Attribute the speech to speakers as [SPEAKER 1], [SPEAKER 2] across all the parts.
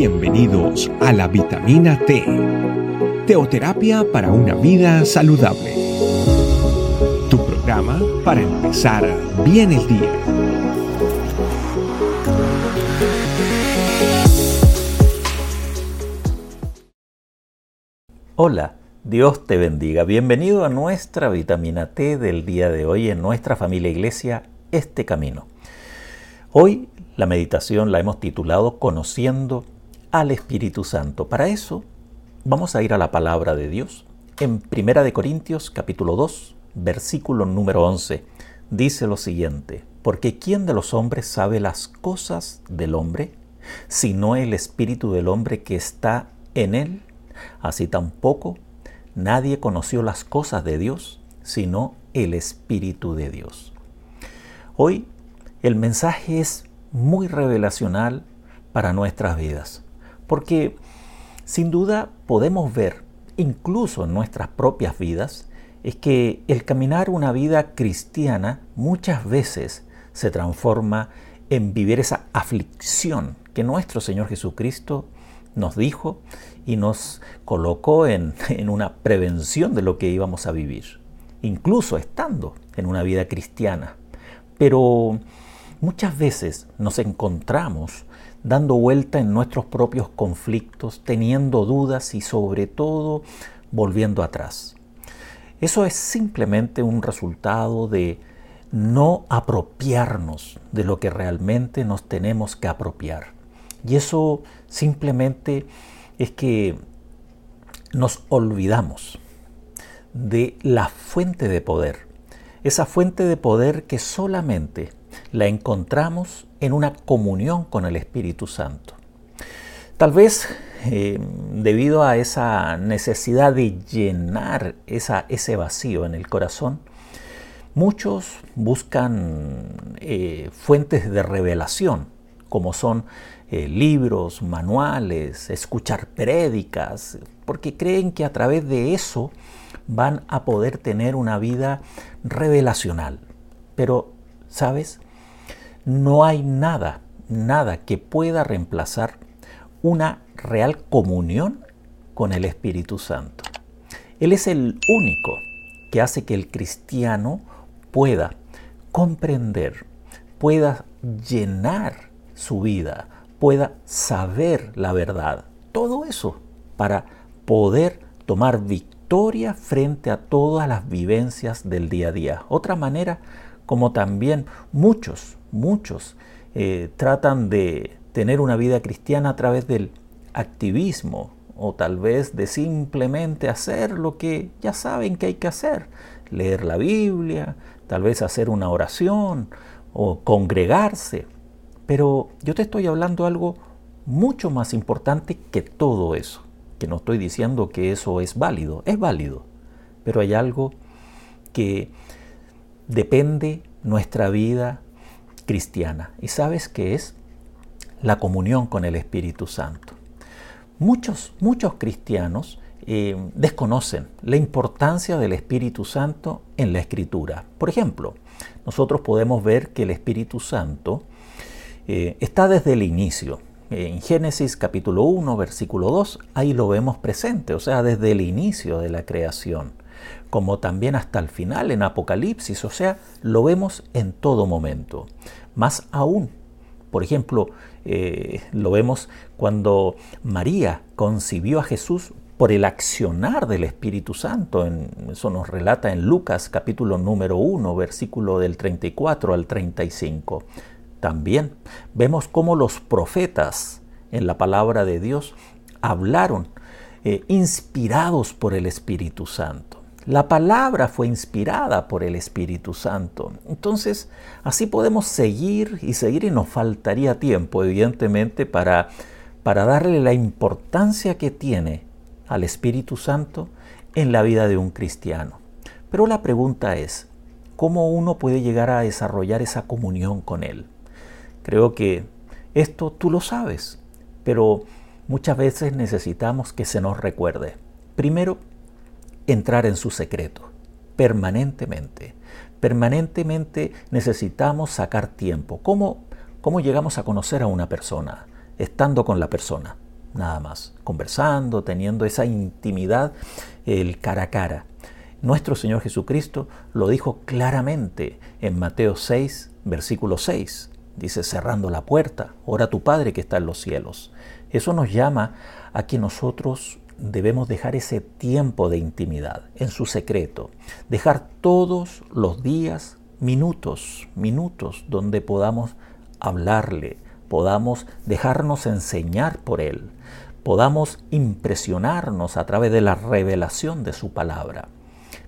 [SPEAKER 1] Bienvenidos a la vitamina T, teoterapia para una vida saludable. Tu programa para empezar bien el día.
[SPEAKER 2] Hola, Dios te bendiga. Bienvenido a nuestra vitamina T del día de hoy en nuestra familia iglesia, este camino. Hoy la meditación la hemos titulado Conociendo al Espíritu Santo. Para eso vamos a ir a la palabra de Dios. En Primera de Corintios capítulo 2, versículo número 11, dice lo siguiente: Porque ¿quién de los hombres sabe las cosas del hombre, sino el espíritu del hombre que está en él? Así tampoco nadie conoció las cosas de Dios, sino el espíritu de Dios. Hoy el mensaje es muy revelacional para nuestras vidas. Porque sin duda podemos ver, incluso en nuestras propias vidas, es que el caminar una vida cristiana muchas veces se transforma en vivir esa aflicción que nuestro Señor Jesucristo nos dijo y nos colocó en, en, una prevención de lo que íbamos a vivir, incluso estando en una vida cristiana. Pero Muchas veces nos encontramos dando vuelta en nuestros propios conflictos, teniendo dudas y sobre todo volviendo atrás. Eso es simplemente un resultado de no apropiarnos de lo que realmente nos tenemos que apropiar. Y eso simplemente es que nos olvidamos de la fuente de poder. Esa fuente de poder que solamente la encontramos en una comunión con el Espíritu Santo. Tal vez eh, debido a esa necesidad de llenar ese vacío en el corazón, muchos buscan eh, fuentes de revelación, como son eh, libros, manuales, escuchar prédicas, porque creen que a través de eso van a poder tener una vida revelacional. Pero, ¿sabes? No hay nada, nada que pueda reemplazar una real comunión con el Espíritu Santo. Él es el único que hace que el cristiano pueda comprender, pueda llenar su vida, pueda saber la verdad. Todo eso para poder tomar victoria frente a todas las vivencias del día a día. Otra manera como también muchos muchos eh, tratan de tener una vida cristiana a través del activismo o tal vez de simplemente hacer lo que ya saben que hay que hacer, leer la Biblia, tal vez hacer una oración o congregarse. Pero yo te estoy hablando algo mucho más importante que todo eso, que no estoy diciendo que eso es válido, es válido, pero hay algo que depende nuestra vida cristiana. ¿Y sabes qué es? La comunión con el Espíritu Santo. Muchos, muchos cristianos eh, desconocen la importancia del Espíritu Santo en la Escritura. Por ejemplo, nosotros podemos ver que el Espíritu Santo eh, está desde el inicio. En Génesis capítulo 1, versículo 2, ahí lo vemos presente, o sea, desde el inicio de la creación, como también hasta el final en Apocalipsis, o sea, lo vemos en todo momento. Más aún, por ejemplo, eh, lo vemos cuando María concibió a Jesús por el accionar del Espíritu Santo. eso nos relata en Lucas capítulo número 1, versículo del 34 al 35. También vemos cómo los profetas en la palabra de Dios hablaron eh, inspirados por el Espíritu Santo. La palabra fue inspirada por el Espíritu Santo. Entonces, así podemos seguir y seguir y nos faltaría tiempo, evidentemente, para, para darle la importancia que tiene al Espíritu Santo en la vida de un cristiano. Pero la pregunta es, ¿cómo uno puede llegar a desarrollar esa comunión con Él? Creo que esto tú lo sabes, pero muchas veces necesitamos que se nos recuerde. Primero, entrar en su secreto, permanentemente. Permanentemente necesitamos sacar tiempo. ¿Cómo, ¿Cómo llegamos a conocer a una persona? Estando con la persona. nada más, conversando, teniendo esa intimidad, el cara a cara. Nuestro Señor Jesucristo lo dijo claramente en Mateo 6, versículo 6. Dice, cerrando la puerta, ora tu Padre que está en los cielos. Eso nos llama a que nosotros debemos dejar ese tiempo de intimidad en su secreto, dejar todos los días minutos, minutos donde podamos hablarle, podamos dejarnos enseñar por Él, podamos impresionarnos a través de la revelación de su palabra.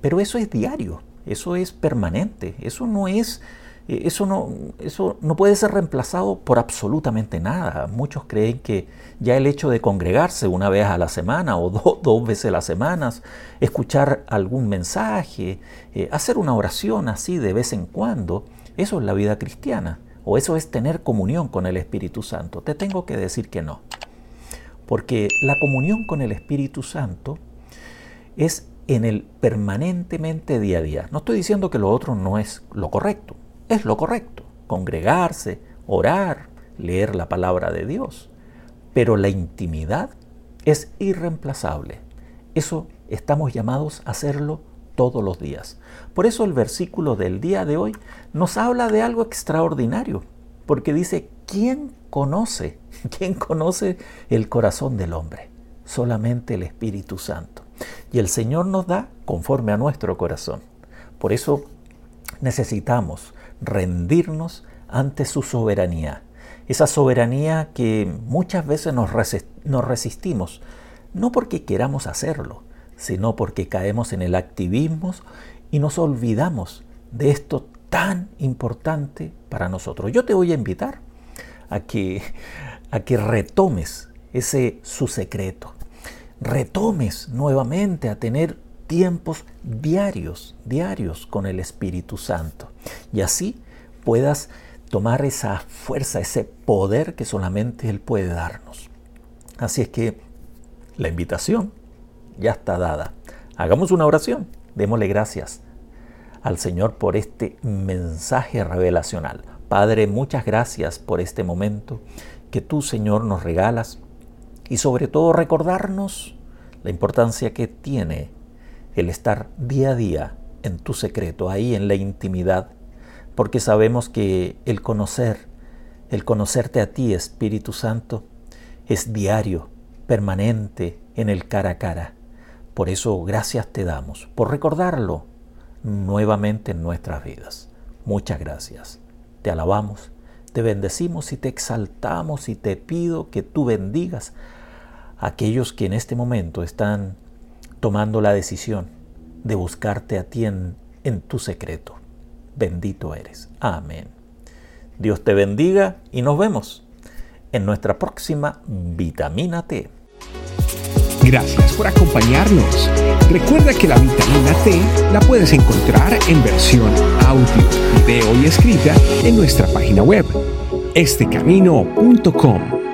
[SPEAKER 2] Pero eso es diario, eso es permanente, eso no es eso no, eso no puede ser reemplazado por absolutamente nada. Muchos creen que ya el hecho de congregarse una vez a la semana o dos veces a la semana, escuchar algún mensaje, eh, hacer una oración así de vez en cuando, eso es la vida cristiana o eso es tener comunión con el Espíritu Santo. Te tengo que decir que no. Porque la comunión con el Espíritu Santo es en el permanentemente día a día. No estoy diciendo que lo otro no es lo correcto es lo correcto, congregarse, orar, leer la palabra de Dios. Pero la intimidad es irreemplazable. Eso estamos llamados a hacerlo todos los días. Por eso el versículo del día de hoy nos habla de algo extraordinario, porque dice, ¿quién conoce? ¿Quién conoce el corazón del hombre? Solamente el Espíritu Santo. Y el Señor nos da conforme a nuestro corazón. Por eso necesitamos rendirnos ante su soberanía. Esa soberanía que muchas veces nos, resistimos, no porque queramos hacerlo, sino porque caemos en el activismo y nos olvidamos de esto tan importante para nosotros. Yo te voy a invitar a que, a que retomes ese su secreto, retomes nuevamente a tener tiempos diarios, diarios con el Espíritu Santo. Y así puedas tomar esa fuerza, ese poder que solamente Él puede darnos. Así es que la invitación ya está dada. Hagamos una oración. Démosle gracias al Señor por este mensaje revelacional. Padre, muchas gracias por este momento que tú, Señor, nos regalas y sobre todo recordarnos la importancia que tiene el estar día a día en tu secreto, ahí en la intimidad, porque sabemos que el conocer, el conocerte a ti, Espíritu Santo, es diario, permanente, en el cara a cara. Por eso gracias te damos, por recordarlo nuevamente en nuestras vidas. Muchas gracias. Te alabamos, te bendecimos y te exaltamos y te pido que tú bendigas a aquellos que en este momento están tomando la decisión de buscarte a ti en, tu secreto. Bendito eres. Amén. Dios te bendiga y nos vemos en nuestra próxima vitamina T.
[SPEAKER 1] Gracias por acompañarnos. Recuerda que la vitamina T la puedes encontrar en versión audio, video y escrita en nuestra página web, estecamino.com.